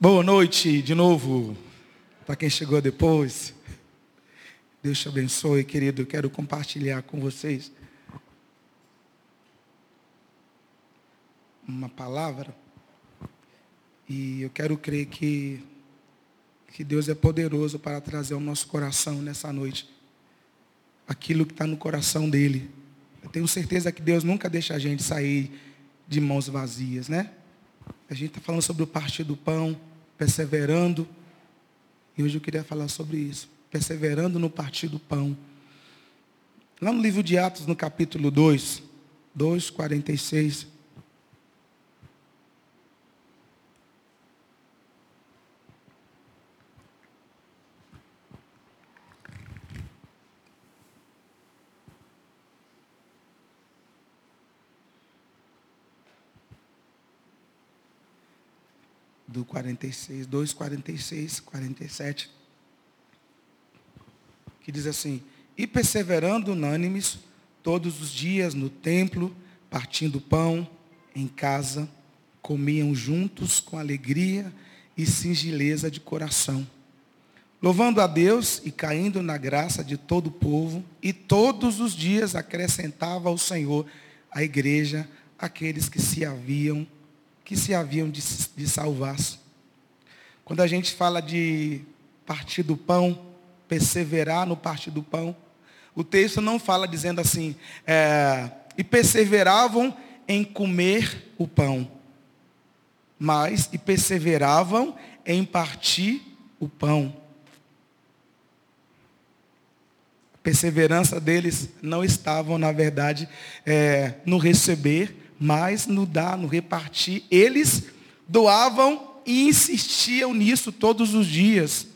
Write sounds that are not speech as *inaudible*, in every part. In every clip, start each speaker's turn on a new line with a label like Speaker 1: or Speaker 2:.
Speaker 1: Boa noite de novo, para quem chegou depois. Deus te abençoe, querido. Quero compartilhar com vocês uma palavra. E eu quero crer que, que Deus é poderoso para trazer ao nosso coração nessa noite aquilo que está no coração dele. Eu tenho certeza que Deus nunca deixa a gente sair de mãos vazias, né? A gente está falando sobre o partir do pão, perseverando. E hoje eu queria falar sobre isso. Perseverando no partir do pão. Lá no livro de Atos, no capítulo 2, 2, 46. Do 46, 2, 46, 47, que diz assim, e perseverando unânimes todos os dias no templo, partindo pão em casa, comiam juntos com alegria e singeleza de coração, louvando a Deus e caindo na graça de todo o povo, e todos os dias acrescentava ao Senhor a igreja aqueles que se haviam que se haviam de, de salvar. Quando a gente fala de partir do pão, perseverar no partir do pão, o texto não fala dizendo assim, é, e perseveravam em comer o pão, mas e perseveravam em partir o pão. A perseverança deles não estavam, na verdade, é, no receber, mas no dar, no repartir. Eles doavam e insistiam nisso todos os dias.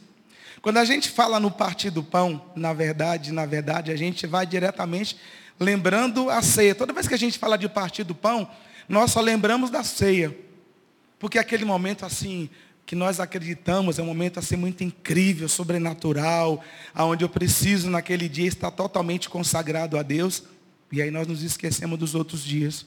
Speaker 1: Quando a gente fala no partir do pão, na verdade, na verdade, a gente vai diretamente lembrando a ceia. Toda vez que a gente fala de partir do pão, nós só lembramos da ceia. Porque aquele momento assim, que nós acreditamos, é um momento assim muito incrível, sobrenatural, aonde eu preciso naquele dia estar totalmente consagrado a Deus, e aí nós nos esquecemos dos outros dias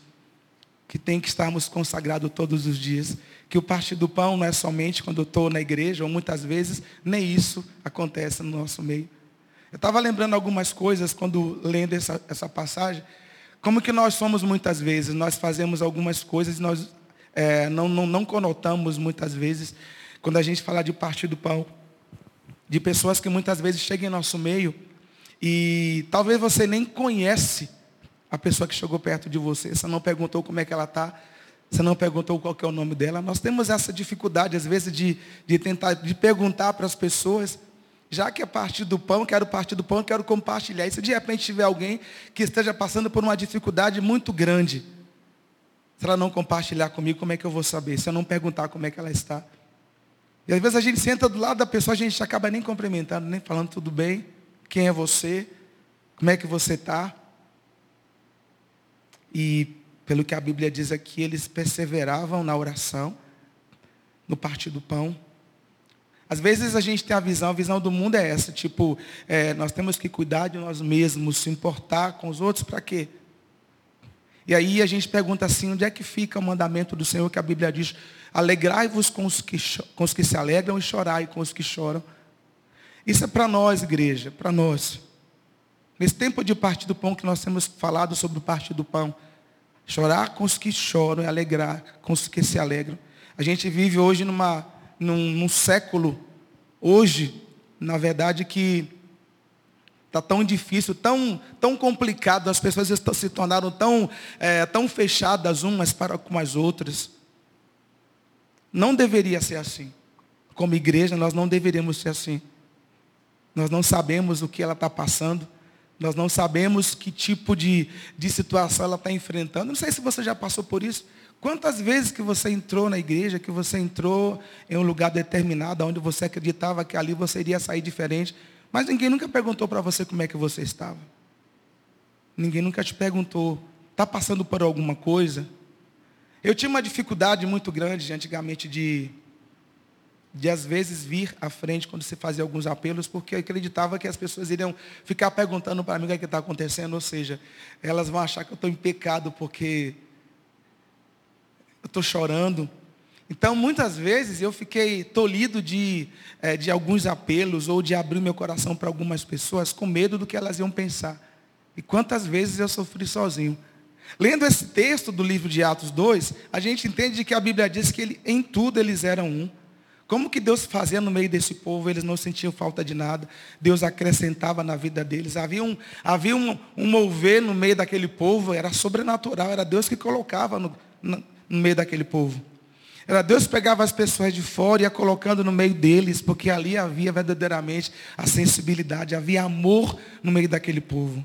Speaker 1: que tem que estarmos consagrados todos os dias. Que o partir do pão não é somente quando eu estou na igreja, ou muitas vezes nem isso acontece no nosso meio. Eu estava lembrando algumas coisas quando lendo essa, essa passagem, como que nós somos muitas vezes, nós fazemos algumas coisas e nós é, não, não, não conotamos muitas vezes, quando a gente fala de partir do pão, de pessoas que muitas vezes chegam em nosso meio e talvez você nem conhece a pessoa que chegou perto de você, você não perguntou como é que ela está, você não perguntou qual é o nome dela. Nós temos essa dificuldade, às vezes, de, de tentar, de perguntar para as pessoas, já que é parte do pão, quero partir do pão, quero compartilhar. E se de repente tiver alguém que esteja passando por uma dificuldade muito grande, se ela não compartilhar comigo, como é que eu vou saber? Se eu não perguntar como é que ela está. E às vezes a gente senta do lado da pessoa, a gente acaba nem cumprimentando, nem falando tudo bem, quem é você, como é que você está. E pelo que a Bíblia diz aqui, eles perseveravam na oração, no partir do pão. Às vezes a gente tem a visão, a visão do mundo é essa, tipo, é, nós temos que cuidar de nós mesmos, se importar com os outros, para quê? E aí a gente pergunta assim, onde é que fica o mandamento do Senhor que a Bíblia diz, alegrai-vos com, os que, com os que se alegram e chorai com os que choram. Isso é para nós, igreja, para nós. Nesse tempo de partir do pão que nós temos falado sobre o partir do pão, chorar com os que choram e alegrar com os que se alegram. A gente vive hoje numa, num, num século, hoje, na verdade, que está tão difícil, tão, tão complicado, as pessoas estão, se tornaram tão, é, tão fechadas umas para com as outras. Não deveria ser assim. Como igreja, nós não deveríamos ser assim. Nós não sabemos o que ela está passando. Nós não sabemos que tipo de, de situação ela está enfrentando. Não sei se você já passou por isso. Quantas vezes que você entrou na igreja, que você entrou em um lugar determinado, onde você acreditava que ali você iria sair diferente, mas ninguém nunca perguntou para você como é que você estava. Ninguém nunca te perguntou, está passando por alguma coisa? Eu tinha uma dificuldade muito grande antigamente de de às vezes vir à frente quando se fazia alguns apelos, porque eu acreditava que as pessoas iriam ficar perguntando para mim o que é está acontecendo, ou seja, elas vão achar que eu estou em pecado porque eu estou chorando. Então, muitas vezes, eu fiquei tolhido de, é, de alguns apelos ou de abrir meu coração para algumas pessoas com medo do que elas iam pensar. E quantas vezes eu sofri sozinho. Lendo esse texto do livro de Atos 2, a gente entende que a Bíblia diz que ele, em tudo eles eram um. Como que Deus fazia no meio desse povo? Eles não sentiam falta de nada. Deus acrescentava na vida deles. Havia um, havia um, um mover no meio daquele povo, era sobrenatural, era Deus que colocava no, no, no meio daquele povo. Era Deus pegava as pessoas de fora e ia colocando no meio deles, porque ali havia verdadeiramente a sensibilidade, havia amor no meio daquele povo.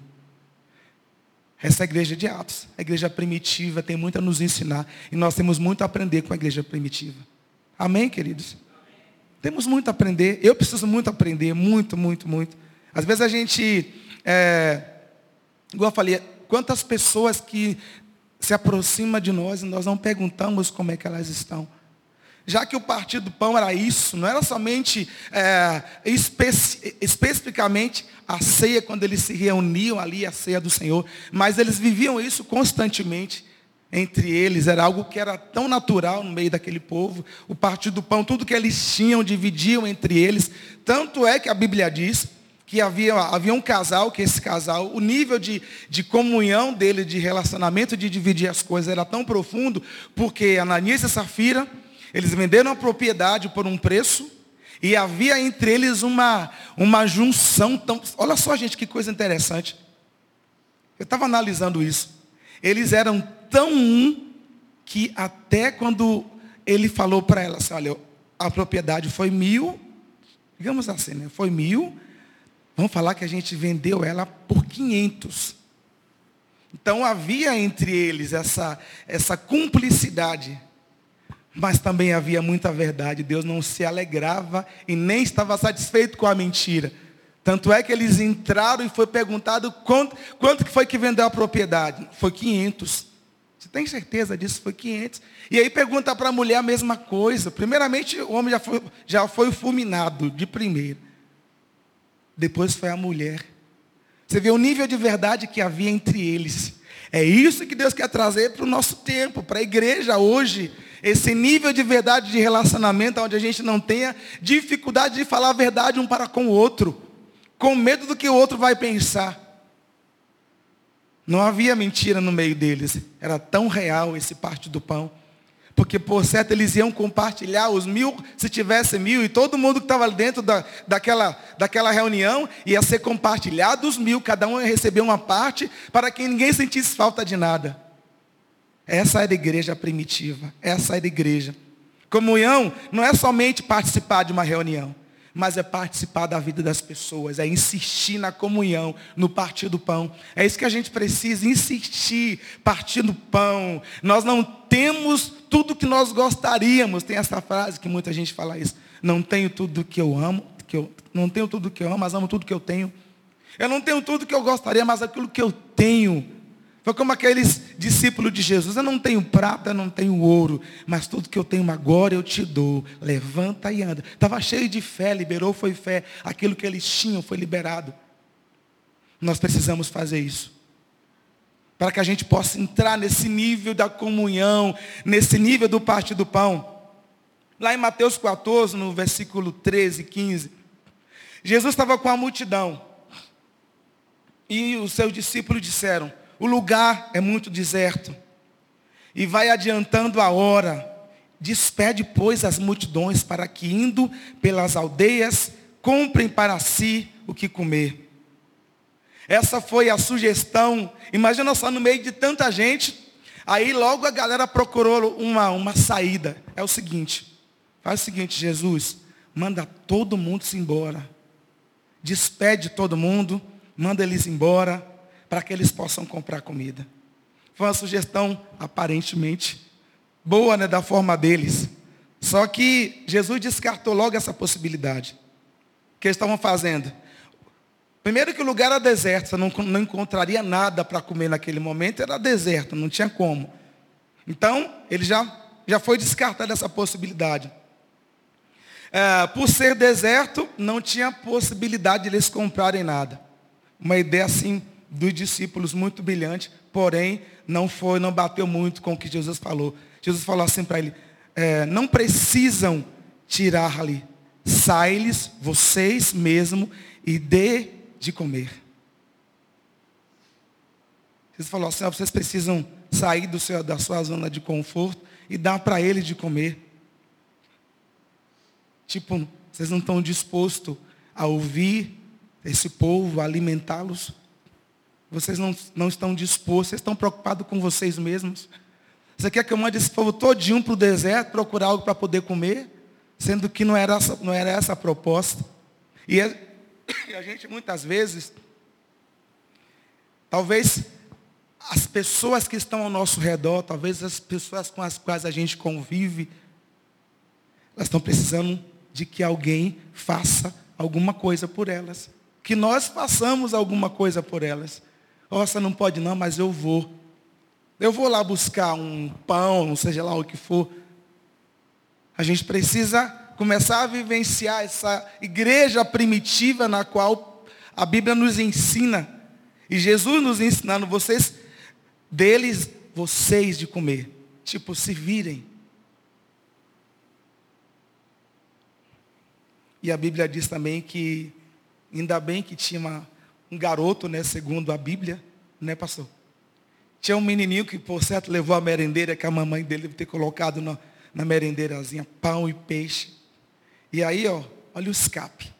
Speaker 1: Essa é a igreja de Atos, a igreja primitiva, tem muito a nos ensinar. E nós temos muito a aprender com a igreja primitiva. Amém, queridos? Temos muito a aprender. Eu preciso muito aprender, muito, muito, muito. Às vezes a gente, é, igual eu falei, quantas pessoas que se aproxima de nós e nós não perguntamos como é que elas estão. Já que o partido do pão era isso, não era somente é, especi especificamente a ceia, quando eles se reuniam ali, a ceia do Senhor, mas eles viviam isso constantemente entre eles, era algo que era tão natural no meio daquele povo. O partido do pão, tudo que eles tinham, dividiam entre eles. Tanto é que a Bíblia diz que havia, havia um casal, que esse casal, o nível de, de comunhão dele, de relacionamento, de dividir as coisas era tão profundo, porque Ananias e Safira, eles venderam a propriedade por um preço, e havia entre eles uma, uma junção tão. Olha só, gente, que coisa interessante. Eu estava analisando isso. Eles eram tão um que até quando ele falou para ela assim, olha, a propriedade foi mil, digamos assim, né? Foi mil, Vamos falar que a gente vendeu ela por 500. Então havia entre eles essa, essa cumplicidade. Mas também havia muita verdade. Deus não se alegrava e nem estava satisfeito com a mentira. Tanto é que eles entraram e foi perguntado quanto, quanto que foi que vendeu a propriedade. Foi 500. Você tem certeza disso? Foi 500. E aí pergunta para a mulher a mesma coisa. Primeiramente, o homem já foi, já foi fulminado de primeiro depois foi a mulher. Você vê o nível de verdade que havia entre eles. É isso que Deus quer trazer para o nosso tempo, para a igreja hoje. Esse nível de verdade de relacionamento, onde a gente não tenha dificuldade de falar a verdade um para com o outro, com medo do que o outro vai pensar. Não havia mentira no meio deles. Era tão real esse parte do pão. Porque, por certo, eles iam compartilhar os mil, se tivesse mil, e todo mundo que estava dentro da, daquela, daquela reunião ia ser compartilhado os mil, cada um ia receber uma parte, para que ninguém sentisse falta de nada. Essa era a igreja primitiva, essa era a igreja. Comunhão não é somente participar de uma reunião mas é participar da vida das pessoas, é insistir na comunhão, no partir do pão. É isso que a gente precisa, insistir, partir do pão. Nós não temos tudo que nós gostaríamos. Tem essa frase que muita gente fala isso. Não tenho tudo que eu amo, que eu não tenho tudo que eu amo, mas amo tudo que eu tenho. Eu não tenho tudo que eu gostaria, mas aquilo que eu tenho foi como aqueles discípulos de Jesus. Eu não tenho prata, não tenho ouro, mas tudo que eu tenho agora eu te dou. Levanta e anda. Estava cheio de fé, liberou, foi fé. Aquilo que eles tinham foi liberado. Nós precisamos fazer isso. Para que a gente possa entrar nesse nível da comunhão, nesse nível do parte do pão. Lá em Mateus 14, no versículo 13 e 15, Jesus estava com a multidão. E os seus discípulos disseram, o lugar é muito deserto. E vai adiantando a hora. Despede, pois, as multidões para que, indo pelas aldeias, comprem para si o que comer. Essa foi a sugestão. Imagina só no meio de tanta gente. Aí logo a galera procurou uma, uma saída. É o seguinte. Faz o seguinte, Jesus. Manda todo mundo se embora. Despede todo mundo. Manda eles embora para que eles possam comprar comida. Foi uma sugestão aparentemente boa, né, da forma deles. Só que Jesus descartou logo essa possibilidade. O que eles estavam fazendo? Primeiro que o lugar era deserto, você não, não encontraria nada para comer naquele momento, era deserto, não tinha como. Então, ele já, já foi descartado essa possibilidade. É, por ser deserto, não tinha possibilidade de eles comprarem nada. Uma ideia assim dos discípulos muito brilhante, porém não foi, não bateu muito com o que Jesus falou. Jesus falou assim para ele: é, não precisam tirar-lhe. Sai-lhes vocês mesmo e dê de comer. Jesus falou assim, vocês precisam sair do seu, da sua zona de conforto e dar para ele de comer. Tipo, vocês não estão dispostos a ouvir esse povo, alimentá-los. Vocês não, não estão dispostos, vocês estão preocupados com vocês mesmos. Você quer que eu mande esse povo todinho para o deserto procurar algo para poder comer? Sendo que não era, essa, não era essa a proposta. E a, *coughs* e a gente muitas vezes, talvez as pessoas que estão ao nosso redor, talvez as pessoas com as quais a gente convive, elas estão precisando de que alguém faça alguma coisa por elas. Que nós façamos alguma coisa por elas. Nossa, não pode não, mas eu vou. Eu vou lá buscar um pão, não seja lá o que for. A gente precisa começar a vivenciar essa igreja primitiva na qual a Bíblia nos ensina. E Jesus nos ensinando, vocês, deles, vocês de comer. Tipo, se virem. E a Bíblia diz também que, ainda bem que tinha uma, um garoto, né, segundo a Bíblia, né, pastor? Tinha um menininho que, por certo, levou a merendeira, que a mamãe dele deve ter colocado na, na merendeirazinha, pão e peixe. E aí, ó, olha o escape.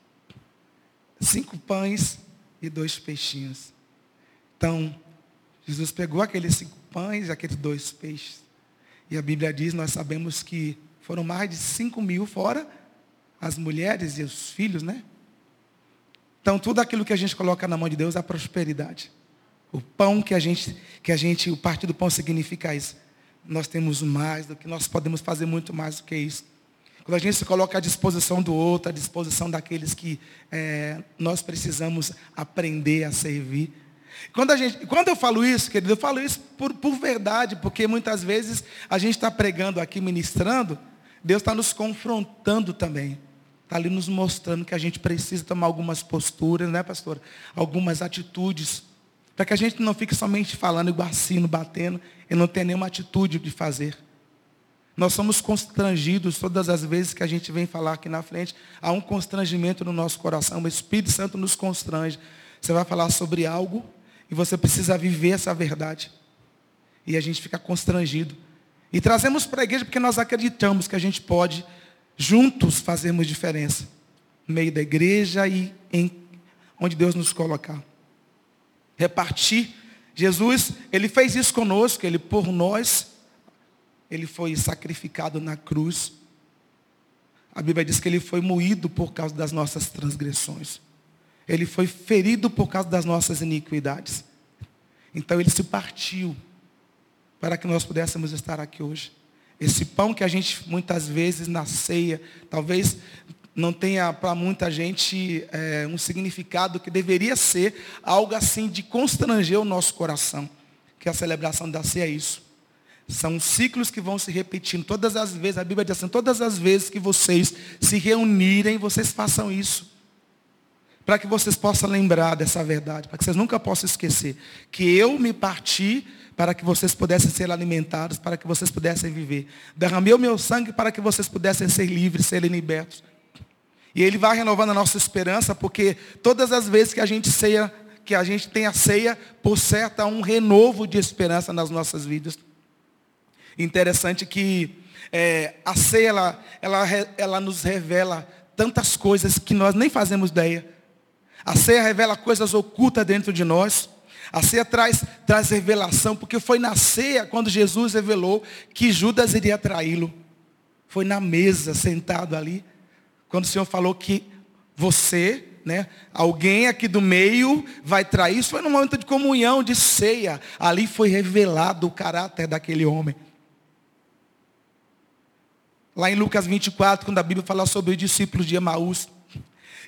Speaker 1: Cinco pães e dois peixinhos. Então, Jesus pegou aqueles cinco pães e aqueles dois peixes. E a Bíblia diz, nós sabemos que foram mais de cinco mil, fora as mulheres e os filhos, né? Então, tudo aquilo que a gente coloca na mão de Deus é a prosperidade. O pão que a gente, que a gente, o parte do pão significa isso. Nós temos mais do que nós podemos fazer muito mais do que isso. Quando a gente se coloca à disposição do outro, à disposição daqueles que é, nós precisamos aprender a servir. Quando, a gente, quando eu falo isso, querido, eu falo isso por, por verdade, porque muitas vezes a gente está pregando aqui, ministrando, Deus está nos confrontando também. Está ali nos mostrando que a gente precisa tomar algumas posturas, né, pastor? Algumas atitudes para que a gente não fique somente falando igual assino, batendo, e não tenha nenhuma atitude de fazer. Nós somos constrangidos todas as vezes que a gente vem falar aqui na frente. Há um constrangimento no nosso coração. O Espírito Santo nos constrange. Você vai falar sobre algo e você precisa viver essa verdade. E a gente fica constrangido. E trazemos para a igreja porque nós acreditamos que a gente pode, juntos, fazermos diferença. No meio da igreja e em onde Deus nos colocar repartir. Jesus, ele fez isso conosco, ele por nós, ele foi sacrificado na cruz. A Bíblia diz que ele foi moído por causa das nossas transgressões. Ele foi ferido por causa das nossas iniquidades. Então ele se partiu para que nós pudéssemos estar aqui hoje. Esse pão que a gente muitas vezes na ceia, talvez não tenha para muita gente é, um significado que deveria ser algo assim de constranger o nosso coração. Que a celebração da ceia é isso. São ciclos que vão se repetindo. Todas as vezes, a Bíblia diz assim, todas as vezes que vocês se reunirem, vocês façam isso. Para que vocês possam lembrar dessa verdade, para que vocês nunca possam esquecer. Que eu me parti para que vocês pudessem ser alimentados, para que vocês pudessem viver. Derramei o meu sangue para que vocês pudessem ser livres, serem libertos. E ele vai renovando a nossa esperança, porque todas as vezes que a gente ceia, que a gente tem a ceia, por certo, há um renovo de esperança nas nossas vidas. Interessante que é, a ceia, ela, ela, ela nos revela tantas coisas que nós nem fazemos ideia. A ceia revela coisas ocultas dentro de nós. A ceia traz, traz revelação, porque foi na ceia quando Jesus revelou que Judas iria traí-lo. Foi na mesa, sentado ali. Quando o Senhor falou que você, né, alguém aqui do meio vai trair, isso foi num momento de comunhão, de ceia. Ali foi revelado o caráter daquele homem. Lá em Lucas 24, quando a Bíblia fala sobre os discípulos de Emaús,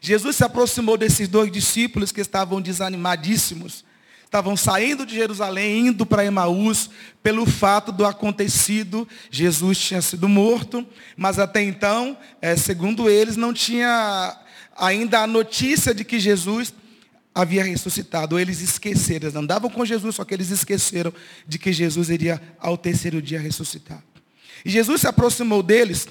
Speaker 1: Jesus se aproximou desses dois discípulos que estavam desanimadíssimos estavam saindo de Jerusalém, indo para Emaús, pelo fato do acontecido. Jesus tinha sido morto, mas até então, é, segundo eles, não tinha ainda a notícia de que Jesus havia ressuscitado. Eles esqueceram, eles andavam com Jesus, só que eles esqueceram de que Jesus iria ao terceiro dia ressuscitar. E Jesus se aproximou deles.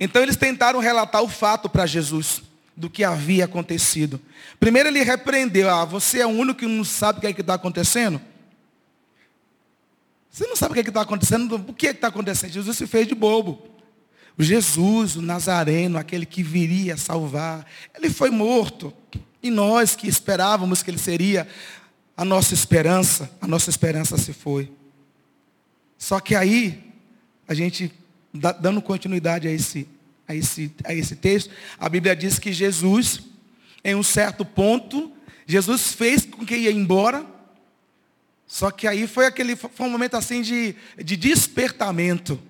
Speaker 1: Então eles tentaram relatar o fato para Jesus do que havia acontecido. Primeiro ele repreendeu, ah, você é o único que não sabe o que é está acontecendo? Você não sabe o que é está acontecendo? O que é está acontecendo? Jesus se fez de bobo. Jesus, o Nazareno, aquele que viria salvar, ele foi morto. E nós que esperávamos que ele seria a nossa esperança, a nossa esperança se foi. Só que aí, a gente, dando continuidade a esse, a esse, a esse texto, a Bíblia diz que Jesus, em um certo ponto, Jesus fez com que ia embora, só que aí foi aquele foi um momento assim de, de despertamento,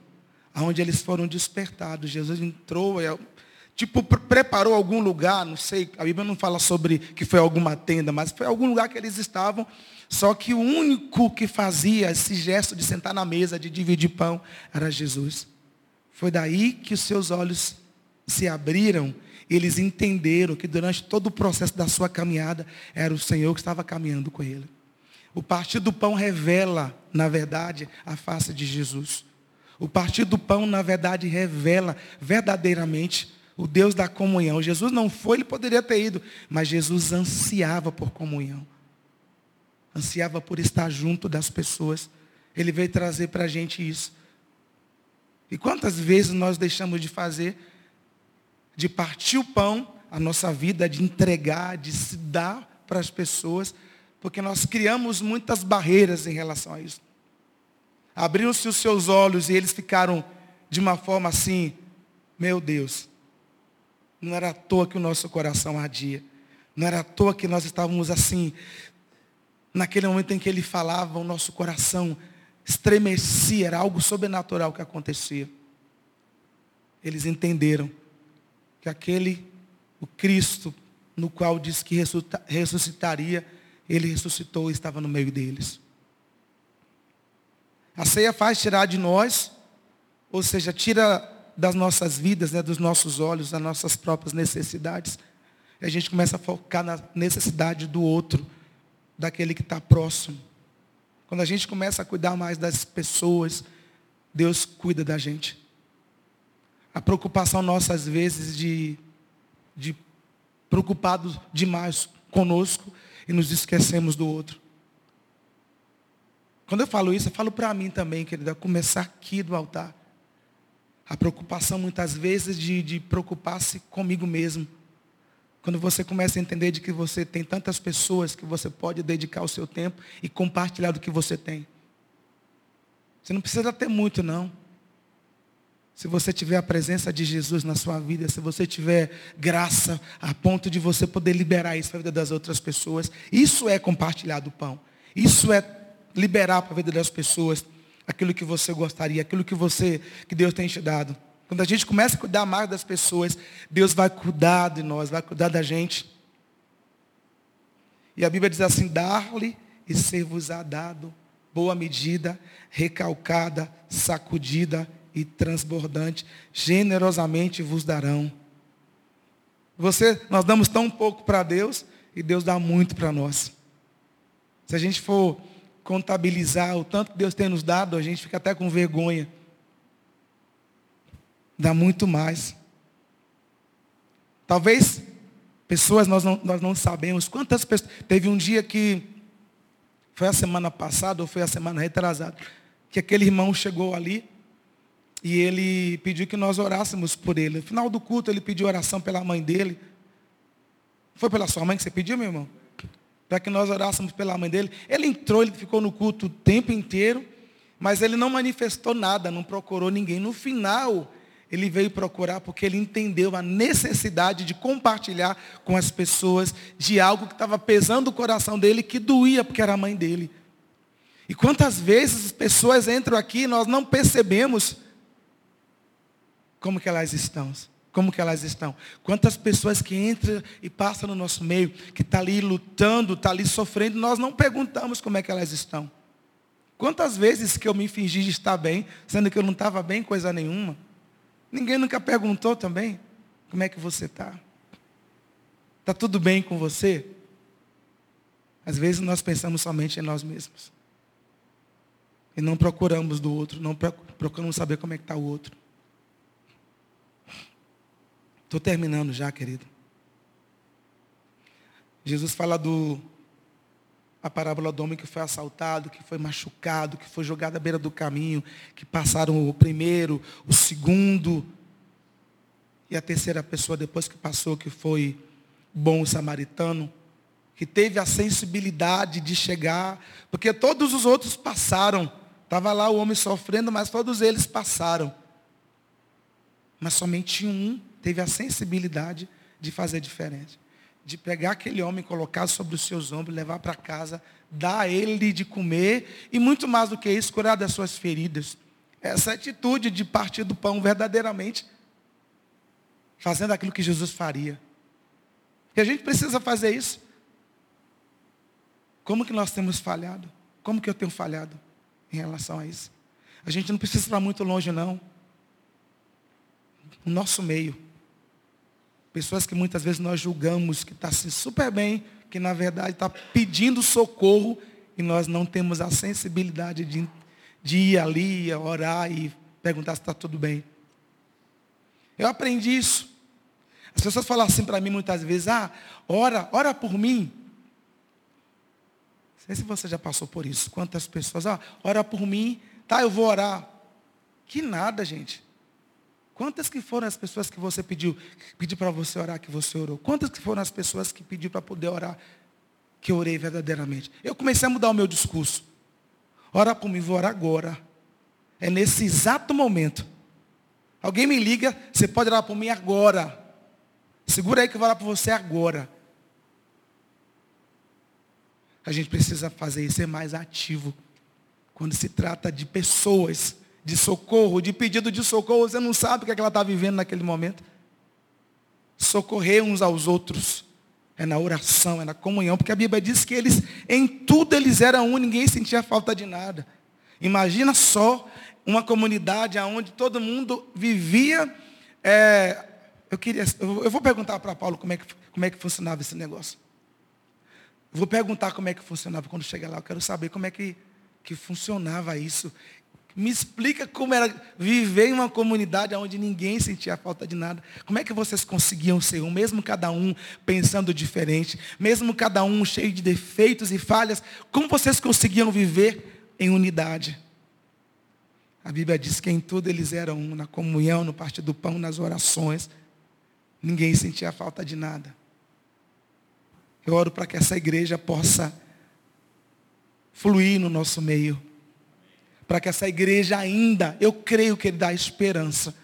Speaker 1: onde eles foram despertados. Jesus entrou, é, tipo, preparou algum lugar, não sei, a Bíblia não fala sobre que foi alguma tenda, mas foi algum lugar que eles estavam. Só que o único que fazia esse gesto de sentar na mesa, de dividir pão, era Jesus. Foi daí que os seus olhos se abriram, eles entenderam que durante todo o processo da sua caminhada, era o Senhor que estava caminhando com ele. O partir do pão revela, na verdade, a face de Jesus. O partir do pão, na verdade, revela verdadeiramente o Deus da comunhão. Jesus não foi, ele poderia ter ido, mas Jesus ansiava por comunhão. Ansiava por estar junto das pessoas. Ele veio trazer para a gente isso. E quantas vezes nós deixamos de fazer, de partir o pão, a nossa vida, de entregar, de se dar para as pessoas, porque nós criamos muitas barreiras em relação a isso. Abriram-se os seus olhos e eles ficaram de uma forma assim, meu Deus, não era à toa que o nosso coração ardia. Não era à toa que nós estávamos assim. Naquele momento em que ele falava, o nosso coração estremecia, era algo sobrenatural que acontecia. Eles entenderam que aquele, o Cristo, no qual diz que ressuscitaria, ele ressuscitou e estava no meio deles. A ceia faz tirar de nós, ou seja, tira das nossas vidas, né, dos nossos olhos, das nossas próprias necessidades. E a gente começa a focar na necessidade do outro, daquele que está próximo. Quando a gente começa a cuidar mais das pessoas, Deus cuida da gente. A preocupação nossa, às vezes, de, de preocupados demais conosco e nos esquecemos do outro. Quando eu falo isso, eu falo para mim também, querida, começar aqui do altar. A preocupação muitas vezes de, de preocupar-se comigo mesmo. Quando você começa a entender de que você tem tantas pessoas que você pode dedicar o seu tempo e compartilhar do que você tem. Você não precisa ter muito, não. Se você tiver a presença de Jesus na sua vida, se você tiver graça a ponto de você poder liberar isso para a vida das outras pessoas, isso é compartilhar do pão. Isso é liberar para a vida das pessoas aquilo que você gostaria, aquilo que você, que Deus tem te dado. Quando a gente começa a cuidar mais das pessoas, Deus vai cuidar de nós, vai cuidar da gente. E a Bíblia diz assim: dar-lhe e ser-vos-á dado, boa medida, recalcada, sacudida e transbordante, generosamente vos darão. Você, nós damos tão pouco para Deus e Deus dá muito para nós. Se a gente for contabilizar o tanto que Deus tem nos dado, a gente fica até com vergonha. Dá muito mais. Talvez pessoas nós não, nós não sabemos quantas pessoas. Teve um dia que foi a semana passada ou foi a semana retrasada, que aquele irmão chegou ali e ele pediu que nós orássemos por ele. No final do culto ele pediu oração pela mãe dele. Foi pela sua mãe que você pediu, meu irmão? para que nós orássemos pela mãe dele. Ele entrou, ele ficou no culto o tempo inteiro, mas ele não manifestou nada, não procurou ninguém. No final, ele veio procurar porque ele entendeu a necessidade de compartilhar com as pessoas de algo que estava pesando o coração dele, que doía porque era a mãe dele. E quantas vezes as pessoas entram aqui e nós não percebemos como que elas estão. Como que elas estão? Quantas pessoas que entram e passam no nosso meio, que está ali lutando, está ali sofrendo, nós não perguntamos como é que elas estão. Quantas vezes que eu me fingi de estar bem, sendo que eu não estava bem coisa nenhuma? Ninguém nunca perguntou também, como é que você está? Está tudo bem com você? Às vezes nós pensamos somente em nós mesmos. E não procuramos do outro, não procuramos saber como é que está o outro. Estou terminando já, querido. Jesus fala do a parábola do homem que foi assaltado, que foi machucado, que foi jogado à beira do caminho, que passaram o primeiro, o segundo, e a terceira pessoa depois que passou, que foi bom samaritano, que teve a sensibilidade de chegar, porque todos os outros passaram. Estava lá o homem sofrendo, mas todos eles passaram. Mas somente um teve a sensibilidade de fazer diferente de pegar aquele homem, colocar sobre os seus ombros, levar para casa, dar a ele de comer e muito mais do que isso, curar das suas feridas. Essa atitude de partir do pão verdadeiramente, fazendo aquilo que Jesus faria. E a gente precisa fazer isso. Como que nós temos falhado? Como que eu tenho falhado em relação a isso? A gente não precisa ir muito longe, não. No nosso meio. Pessoas que muitas vezes nós julgamos que está assim super bem, que na verdade está pedindo socorro e nós não temos a sensibilidade de, de ir ali, orar e perguntar se está tudo bem. Eu aprendi isso. As pessoas falam assim para mim muitas vezes, ah, ora, ora por mim. Não sei se você já passou por isso. Quantas pessoas, ah, ora por mim, tá, eu vou orar. Que nada, gente. Quantas que foram as pessoas que você pediu, pediu para você orar, que você orou? Quantas que foram as pessoas que pediu para poder orar, que eu orei verdadeiramente? Eu comecei a mudar o meu discurso. Ora por mim, vou orar agora. É nesse exato momento. Alguém me liga, você pode orar por mim agora. Segura aí que eu vou orar por você agora. A gente precisa fazer isso, ser mais ativo. Quando se trata de pessoas de socorro, de pedido de socorro, você não sabe o que, é que ela está vivendo naquele momento. Socorrer uns aos outros. É na oração, é na comunhão, porque a Bíblia diz que eles, em tudo eles eram um, ninguém sentia falta de nada. Imagina só uma comunidade onde todo mundo vivia. É, eu, queria, eu vou perguntar para Paulo como é, que, como é que funcionava esse negócio. Vou perguntar como é que funcionava quando chegar lá. Eu quero saber como é que, que funcionava isso. Me explica como era viver em uma comunidade onde ninguém sentia falta de nada. Como é que vocês conseguiam ser um, mesmo cada um pensando diferente, mesmo cada um cheio de defeitos e falhas, como vocês conseguiam viver em unidade? A Bíblia diz que em tudo eles eram um, na comunhão, no partir do pão, nas orações. Ninguém sentia falta de nada. Eu oro para que essa igreja possa fluir no nosso meio para que essa igreja ainda, eu creio que ele dá esperança,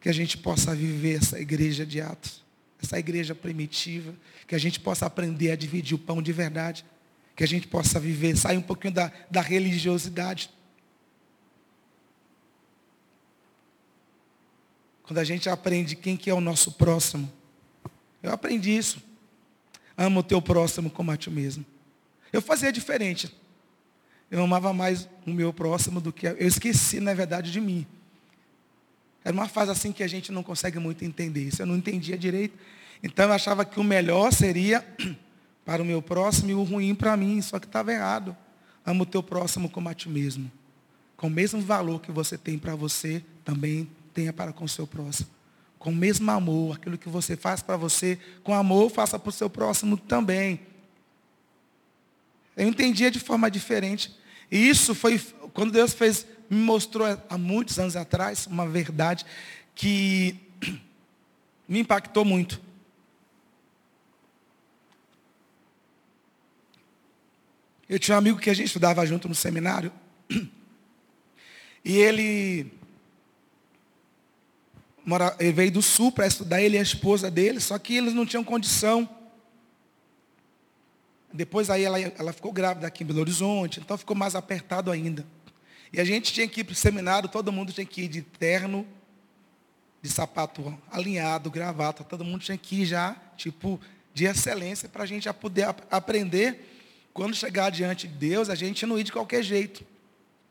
Speaker 1: que a gente possa viver essa igreja de Atos, essa igreja primitiva, que a gente possa aprender a dividir o pão de verdade, que a gente possa viver, sair um pouquinho da, da religiosidade. Quando a gente aprende quem que é o nosso próximo. Eu aprendi isso. Ama o teu próximo como a ti mesmo. Eu fazia diferente. Eu amava mais o meu próximo do que. Eu esqueci, na verdade, de mim. Era uma fase assim que a gente não consegue muito entender isso. Eu não entendia direito. Então eu achava que o melhor seria *clears throat* para o meu próximo e o ruim para mim. Só que estava errado. Ama o teu próximo como a ti mesmo. Com o mesmo valor que você tem para você, também tenha para com o seu próximo. Com o mesmo amor, aquilo que você faz para você, com amor, faça para o seu próximo também. Eu entendia de forma diferente. E isso foi quando Deus fez, me mostrou há muitos anos atrás uma verdade que *clears throat* me impactou muito. Eu tinha um amigo que a gente estudava junto no seminário. *clears throat* E ele, mora, ele veio do sul para estudar, ele e a esposa dele, só que eles não tinham condição depois aí ela, ela ficou grávida aqui em Belo Horizonte, então ficou mais apertado ainda. E a gente tinha que ir para o seminário, todo mundo tinha que ir de terno, de sapato alinhado, gravata, todo mundo tinha que ir já, tipo, de excelência, para a gente já poder aprender. Quando chegar diante de Deus, a gente não ir de qualquer jeito.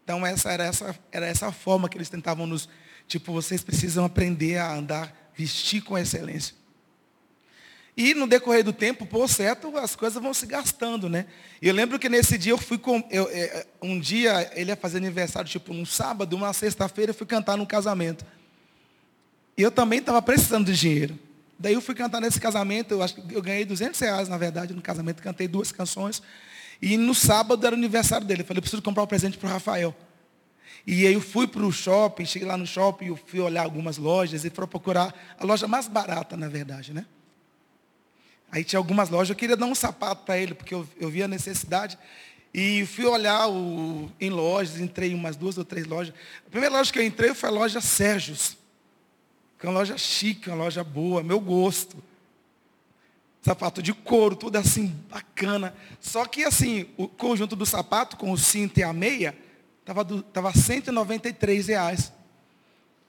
Speaker 1: Então essa era essa, era essa forma que eles tentavam nos. Tipo, vocês precisam aprender a andar, vestir com excelência. E no decorrer do tempo, por certo, as coisas vão se gastando, né? Eu lembro que nesse dia eu fui com. Eu, é, um dia ele ia fazer aniversário, tipo, num sábado, uma sexta-feira, eu fui cantar num casamento. E eu também estava precisando de dinheiro. Daí eu fui cantar nesse casamento, eu acho que eu ganhei 200 reais, na verdade, no casamento, cantei duas canções. E no sábado era o aniversário dele. Eu falei, eu preciso comprar um presente para o Rafael. E aí eu fui para o shopping, cheguei lá no shopping, eu fui olhar algumas lojas e fui procurar a loja mais barata, na verdade, né? Aí tinha algumas lojas, eu queria dar um sapato para ele, porque eu, eu via a necessidade. E fui olhar o, em lojas, entrei em umas duas ou três lojas. A primeira loja que eu entrei foi a loja Sérgios. Que é uma loja chique, uma loja boa, meu gosto. Sapato de couro, tudo assim, bacana. Só que assim, o conjunto do sapato com o cinto e a meia, estava tava 193 reais.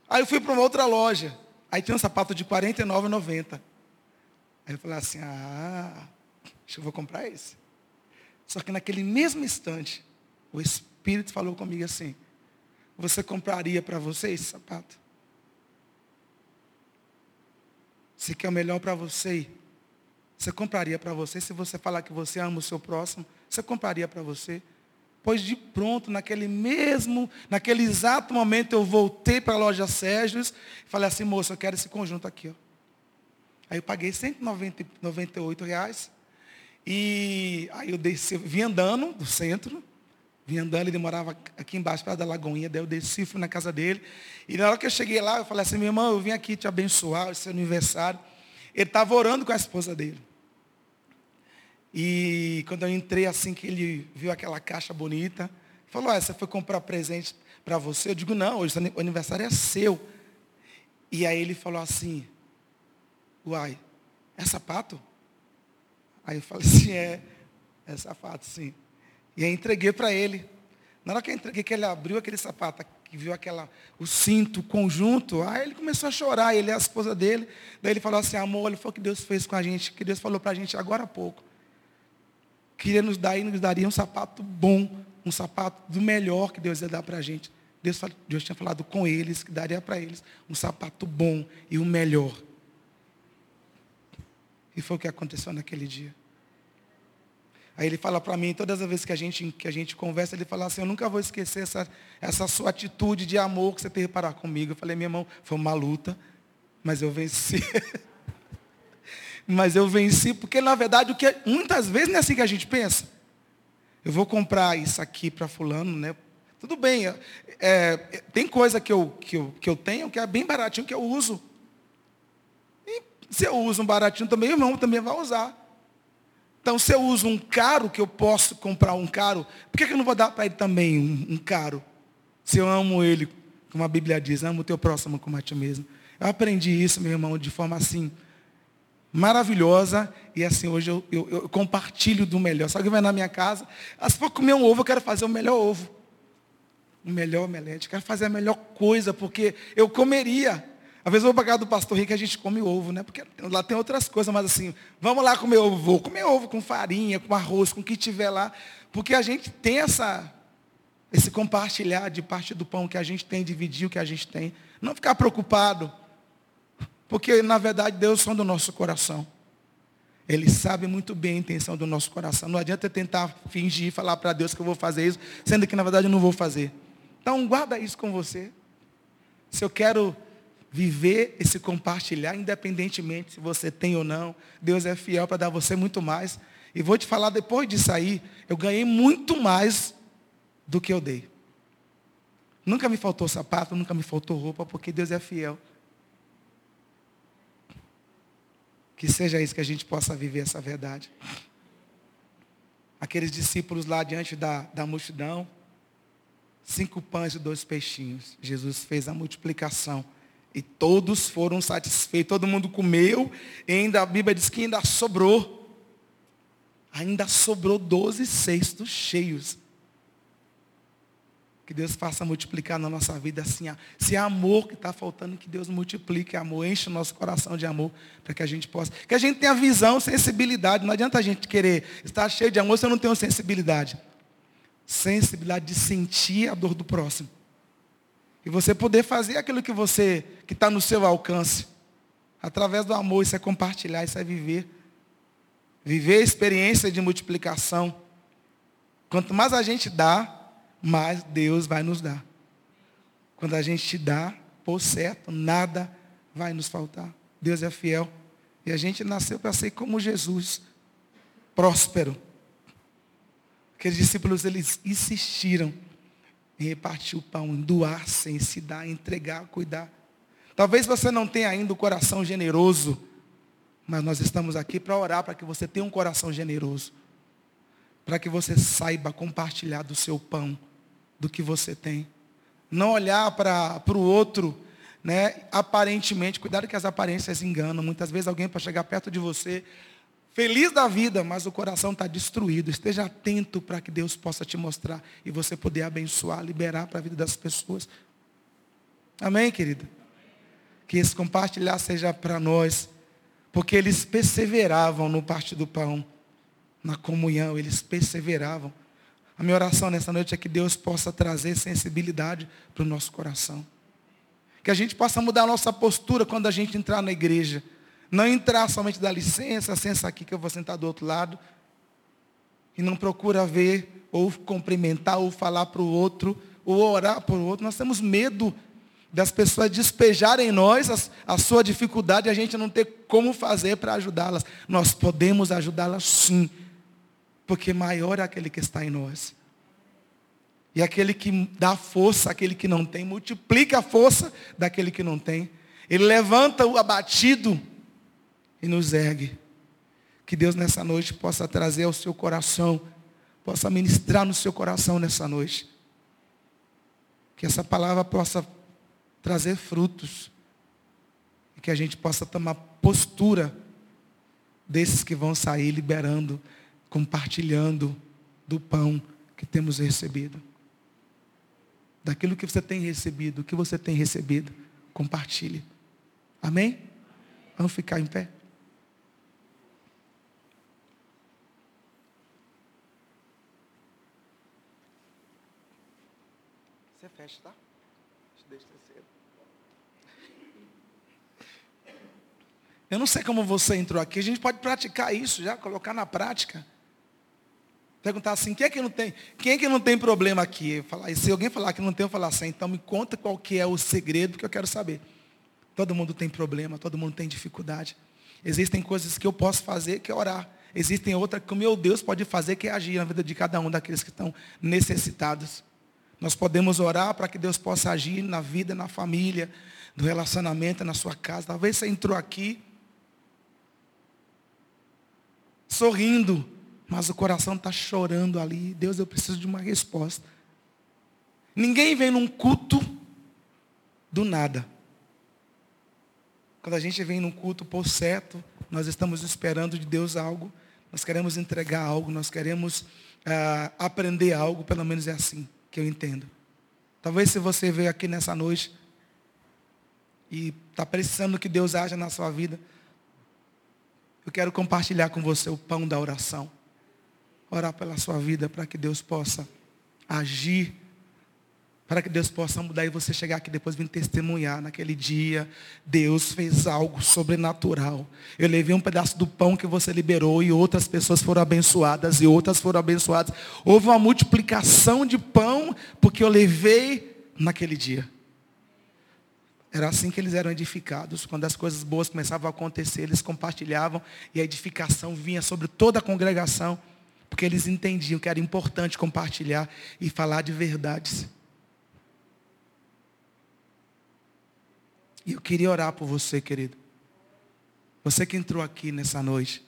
Speaker 1: Aí eu fui para uma outra loja. Aí tinha um sapato de R$ 49,90. Aí eu falei assim, ah, acho que eu vou comprar esse. Só que naquele mesmo instante, o Espírito falou comigo assim, você compraria para você esse sapato? Você quer o melhor para você? Você compraria para você? Se você falar que você ama o seu próximo, você compraria para você? Pois de pronto, naquele mesmo, naquele exato momento, eu voltei para a loja Sérgios e falei assim, moça, eu quero esse conjunto aqui. Ó. Aí eu paguei 198 reais. E aí eu desci, vim andando do centro, Vim andando, ele demorava aqui embaixo, para da Lagoinha, daí eu desci, fui na casa dele. E na hora que eu cheguei lá, eu falei assim, meu irmão, eu vim aqui te abençoar, esse aniversário. Ele estava orando com a esposa dele. E quando eu entrei assim, que ele viu aquela caixa bonita, falou, ah, você foi comprar presente para você? Eu digo, não, hoje o aniversário é seu. E aí ele falou assim, uai, é sapato? Aí eu falei *laughs* assim, é, é sapato, sim. E aí entreguei para ele. Na hora que eu entreguei, que ele abriu aquele sapato, que viu aquela, o cinto, o conjunto, aí ele começou a chorar, ele é a esposa dele. Daí ele falou assim, amor, olha foi o que Deus fez com a gente, que Deus falou para a gente agora há pouco. Queria nos dar e nos daria um sapato bom, um sapato do melhor que Deus ia dar para a gente. Deus, Deus tinha falado com eles, que daria para eles um sapato bom e o melhor. E foi o que aconteceu naquele dia. Aí ele fala para mim, todas as vezes que a gente, que a gente conversa, ele fala assim, eu nunca vou esquecer essa, essa sua atitude de amor que você teve para comigo. Eu falei, meu irmão, foi uma luta, mas eu venci. *laughs* mas eu venci, porque na verdade o que muitas vezes não é assim que a gente pensa. Eu vou comprar isso aqui para fulano, né? Tudo bem, é, é, tem coisa que eu, que, eu, que eu tenho que é bem baratinho que eu uso. Se eu uso um baratinho também, o irmão também vai usar. Então, se eu uso um caro, que eu posso comprar um caro, por que, eu não vou dar para ele também um, um, caro? Se eu amo ele, como a Bíblia diz, amo o teu próximo como a ti mesmo. Eu aprendi isso, meu irmão, de forma assim, maravilhosa. E assim, hoje eu, eu, eu compartilho do melhor. Se alguém vai na minha casa, se for comer um ovo, eu quero fazer o melhor ovo. O melhor omelete. Quero fazer a melhor coisa, porque eu comeria. Às vezes eu vou casa do pastor Rico e a gente come ovo, né? Porque lá tem outras coisas, mas assim, vamos lá comer ovo. Vou comer ovo com farinha, com arroz, com o que tiver lá. Porque a gente tem essa, esse compartilhar de parte do pão que a gente tem, dividir o que a gente tem. Não ficar preocupado. Porque, na verdade, Deus sonda o nosso coração. Ele sabe muito bem a intenção do nosso coração. Não adianta tentar fingir, falar para Deus que eu vou fazer isso, sendo que, na verdade, eu não vou fazer. Então, guarda isso com você. Se eu quero viver esse compartilhar, independentemente se você tem ou não. Deus é fiel para dar você muito mais. E vou te falar, depois disso aí, eu ganhei muito mais do que eu dei. Nunca me faltou sapato, nunca me faltou roupa, porque Deus é fiel. Que seja isso que a gente possa viver essa verdade. Aqueles discípulos lá diante da, da multidão, cinco pães e dois peixinhos. Jesus fez a multiplicação e todos foram satisfeitos, todo mundo comeu, e ainda a Bíblia diz que ainda sobrou. Ainda sobrou 12 cestos cheios. Que Deus faça multiplicar na nossa vida assim. Se é amor que está faltando, que Deus multiplique amor, enche o nosso coração de amor, para que a gente possa. Que a gente tenha visão, sensibilidade. Não adianta a gente querer estar cheio de amor se eu não tenho sensibilidade. Sensibilidade de sentir a dor do próximo. E você poder fazer aquilo que você, que está no seu alcance. Através do amor, isso é compartilhar, isso é viver viver a experiência de multiplicação. Quanto mais a gente dá, mais Deus vai nos dar. Quando a gente dá, por certo, nada vai nos faltar. Deus é fiel. E a gente nasceu para ser como Jesus, próspero. Aqueles discípulos, eles insistiram em repartir o pão, em doar-se, em se dar, em entregar, cuidar. Talvez você não tenha ainda o coração generoso, mas nós estamos aqui para orar para que você tenha um coração generoso. Para que você saiba compartilhar do seu pão, do que você tem. Não olhar para o outro, né, aparentemente, cuidado que as aparências enganam. Muitas vezes alguém para chegar perto de você, feliz da vida, mas o coração está destruído. Esteja atento para que Deus possa te mostrar e você poder abençoar, liberar para a vida das pessoas. Amém, querida? Que esse compartilhar seja para nós, porque eles perseveravam no parte do pão, na comunhão, eles perseveravam. A minha oração nessa noite é que Deus possa trazer sensibilidade para o nosso coração. Que a gente possa mudar a nossa postura quando a gente entrar na igreja. Não entrar somente da licença, licença aqui que eu vou sentar do outro lado. E não procura ver, ou cumprimentar, ou falar para o outro, ou orar para o outro. Nós temos medo das pessoas despejarem em nós a, a sua dificuldade e a gente não ter como fazer para ajudá-las. Nós podemos ajudá-las sim, porque maior é aquele que está em nós. E aquele que dá força àquele que não tem, multiplica a força daquele que não tem. Ele levanta o abatido e nos ergue. Que Deus nessa noite possa trazer ao seu coração, possa ministrar no seu coração nessa noite. Que essa palavra possa trazer frutos. E que a gente possa tomar postura desses que vão sair liberando, compartilhando do pão que temos recebido. Daquilo que você tem recebido, o que você tem recebido, compartilhe. Amém? Vamos ficar em pé? Tá? Eu não sei como você entrou aqui. A gente pode praticar isso já, colocar na prática. Perguntar assim, quem é que não tem, quem é que não tem problema aqui? Falar, se alguém falar que não tem, eu falar assim, então me conta qual que é o segredo que eu quero saber. Todo mundo tem problema, todo mundo tem dificuldade. Existem coisas que eu posso fazer, que é orar. Existem outras que o meu Deus pode fazer, que é agir na vida de cada um daqueles que estão necessitados. Nós podemos orar para que Deus possa agir na vida, na família, no relacionamento, na sua casa. Talvez você entrou aqui sorrindo, mas o coração está chorando ali. Deus, eu preciso de uma resposta. Ninguém vem num culto do nada. Quando a gente vem num culto por certo, nós estamos esperando de Deus algo, nós queremos entregar algo, nós queremos uh, aprender algo, pelo menos é assim que eu entendo. Talvez se você veio aqui nessa noite e está precisando que Deus haja na sua vida, eu quero compartilhar com você o pão da oração. Orar pela sua vida para que Deus possa agir para que Deus possa mudar e você chegar aqui depois vir testemunhar. Naquele dia, Deus fez algo sobrenatural. Eu levei um pedaço do pão que você liberou e outras pessoas foram abençoadas e outras foram abençoadas. Houve uma multiplicação de pão porque eu levei naquele dia. Era assim que eles eram edificados. Quando as coisas boas começavam a acontecer, eles compartilhavam e a edificação vinha sobre toda a congregação, porque eles entendiam que era importante compartilhar e falar de verdades. E eu queria orar por você, querido. Você que entrou aqui nessa noite,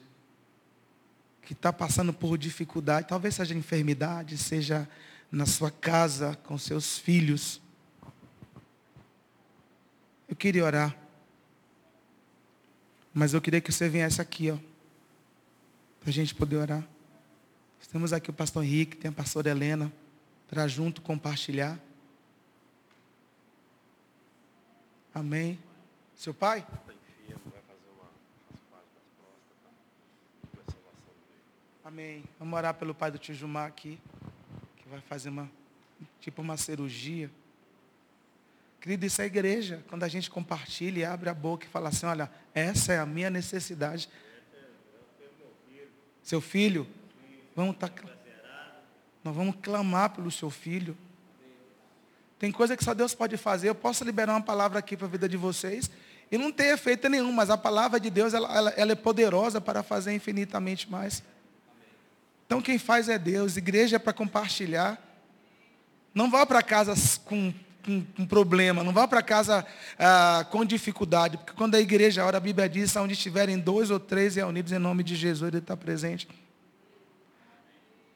Speaker 1: que está passando por dificuldade, talvez seja enfermidade, seja na sua casa, com seus filhos. Eu queria orar. Mas eu queria que você viesse aqui, ó. Para a gente poder orar. Temos aqui o pastor Henrique, tem a pastora Helena, para junto compartilhar. Amém. Seu pai? Amém. Vamos orar pelo pai do tio Jumar aqui, que vai fazer uma, tipo uma cirurgia. Querido, isso é igreja. Quando a gente compartilha e abre a boca e fala assim, olha, essa é a minha necessidade. Seu filho, vamos tá, nós vamos clamar pelo seu filho. Tem coisa que só Deus pode fazer. Eu posso liberar uma palavra aqui para a vida de vocês e não tem efeito nenhum, mas a palavra de Deus ela, ela, ela é poderosa para fazer infinitamente mais. Então quem faz é Deus, igreja é para compartilhar. Não vá para casa com, com, com, problema, não vá para casa ah, com dificuldade, porque quando a igreja ora, a Bíblia diz, onde estiverem dois ou três reunidos em nome de Jesus, Ele está presente.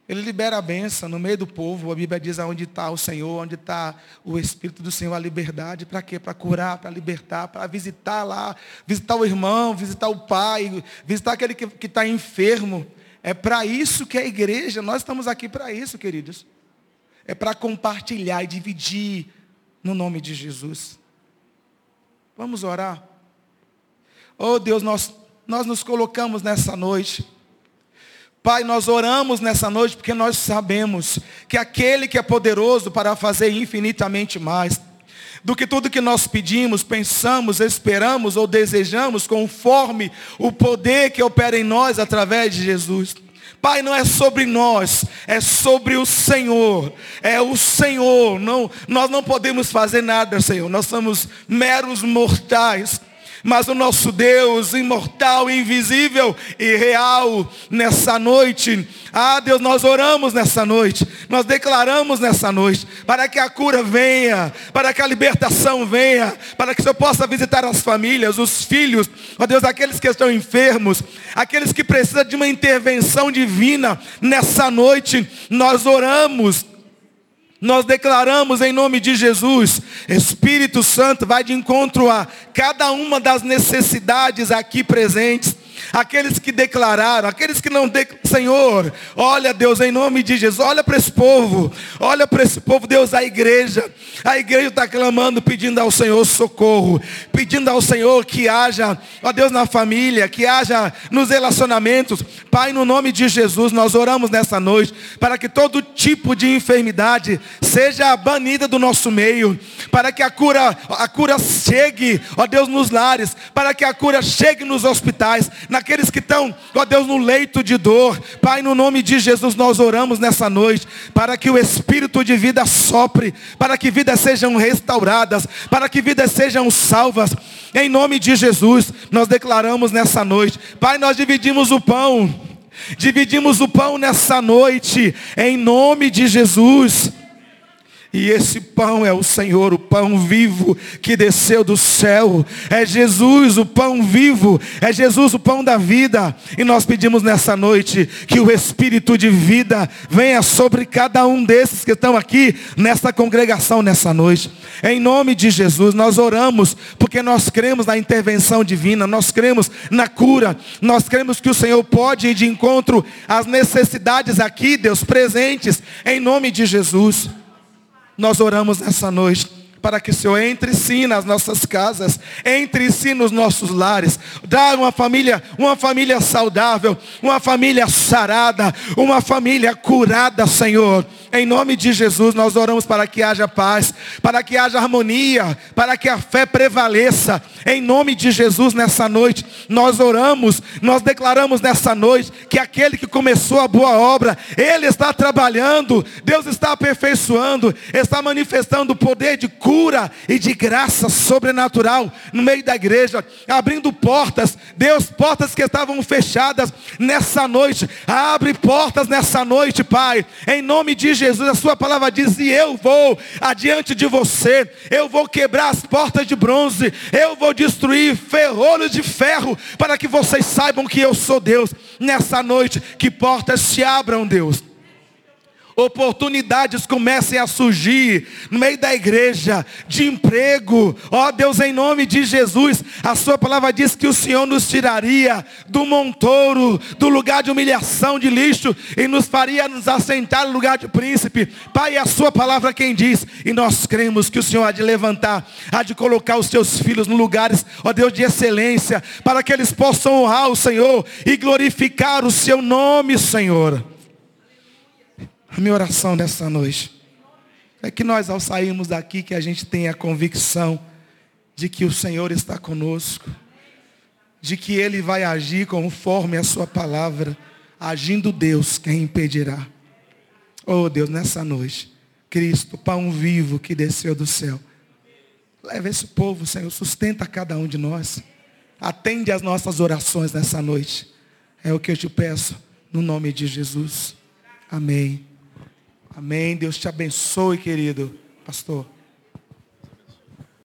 Speaker 1: Ele libera a benção no meio do povo, a Bíblia diz onde está o Senhor, onde está o Espírito do Senhor, a liberdade, para quê? Para curar, para libertar, para visitar lá, visitar o irmão, visitar o pai, visitar aquele que está enfermo. É para isso que a igreja, nós estamos aqui para isso, queridos. É para compartilhar e dividir no nome de Jesus. Vamos orar. Oh Deus, nós, nós nos colocamos nessa noite. Pai, nós oramos nessa noite porque nós sabemos que aquele que é poderoso para fazer infinitamente mais do que tudo que nós pedimos, pensamos, esperamos ou desejamos, conforme o poder que opera em nós através de Jesus. Pai, não é sobre nós, é sobre o Senhor. É o Senhor. Não, nós não podemos fazer nada, Senhor. Nós somos meros mortais mas o nosso Deus imortal, invisível e real nessa noite. Ah, Deus, nós oramos nessa noite, nós declaramos nessa noite, para que a cura venha, para que a libertação venha, para que o Senhor possa visitar as famílias, os filhos, ó Deus, aqueles que estão enfermos, aqueles que precisam de uma intervenção divina nessa noite, nós oramos nós declaramos em nome de Jesus, Espírito Santo vai de encontro a cada uma das necessidades aqui presentes aqueles que declararam, aqueles que não declararam, Senhor, olha Deus, em nome de Jesus, olha para esse povo, olha para esse povo, Deus, a igreja, a igreja está clamando, pedindo ao Senhor socorro, pedindo ao Senhor que haja, ó Deus, na família, que haja nos relacionamentos, Pai, no nome de Jesus, nós oramos nessa noite, para que todo tipo de enfermidade seja banida do nosso meio, para que a cura, a cura chegue, ó Deus, nos lares, para que a cura chegue nos hospitais, naqueles que estão, ó Deus, no leito de dor. Pai, no nome de Jesus, nós oramos nessa noite para que o espírito de vida sopre, para que vidas sejam restauradas, para que vidas sejam salvas. Em nome de Jesus, nós declaramos nessa noite. Pai, nós dividimos o pão. Dividimos o pão nessa noite, em nome de Jesus. E esse pão é o Senhor, o pão vivo que desceu do céu. É Jesus, o pão vivo. É Jesus, o pão da vida. E nós pedimos nessa noite que o Espírito de vida venha sobre cada um desses que estão aqui nessa congregação nessa noite. Em nome de Jesus, nós oramos porque nós cremos na intervenção divina, nós cremos na cura, nós cremos que o Senhor pode ir de encontro às necessidades aqui, Deus, presentes, em nome de Jesus. Nós oramos nessa noite para que o Senhor entre sim nas nossas casas, entre sim nos nossos lares, dá uma família, uma família saudável, uma família sarada, uma família curada, Senhor. Em nome de Jesus, nós oramos para que haja paz, para que haja harmonia, para que a fé prevaleça. Em nome de Jesus, nessa noite, nós oramos, nós declaramos nessa noite que aquele que começou a boa obra, ele está trabalhando, Deus está aperfeiçoando, está manifestando o poder de cura e de graça sobrenatural no meio da igreja, abrindo portas, Deus, portas que estavam fechadas nessa noite, abre portas nessa noite, Pai, em nome de Jesus a sua palavra diz, e eu vou adiante de você, eu vou quebrar as portas de bronze, eu vou destruir ferrolhos de ferro, para que vocês saibam que eu sou Deus. Nessa noite, que portas se abram, Deus oportunidades comecem a surgir no meio da igreja, de emprego. Ó oh, Deus, em nome de Jesus, a sua palavra diz que o Senhor nos tiraria do montouro, do lugar de humilhação, de lixo, e nos faria nos assentar no lugar de príncipe. Pai, é a sua palavra quem diz, e nós cremos que o Senhor há de levantar, há de colocar os seus filhos em lugares, ó Deus, de excelência, para que eles possam honrar o Senhor e glorificar o seu nome, Senhor. A minha oração nessa noite é que nós, ao sairmos daqui, que a gente tenha a convicção de que o Senhor está conosco, de que Ele vai agir conforme a Sua palavra. Agindo Deus, quem impedirá? Oh Deus, nessa noite, Cristo, pão vivo que desceu do céu. Leva esse povo, Senhor, sustenta cada um de nós. Atende as nossas orações nessa noite. É o que eu te peço, no nome de Jesus. Amém. Amém. Deus te abençoe, querido pastor.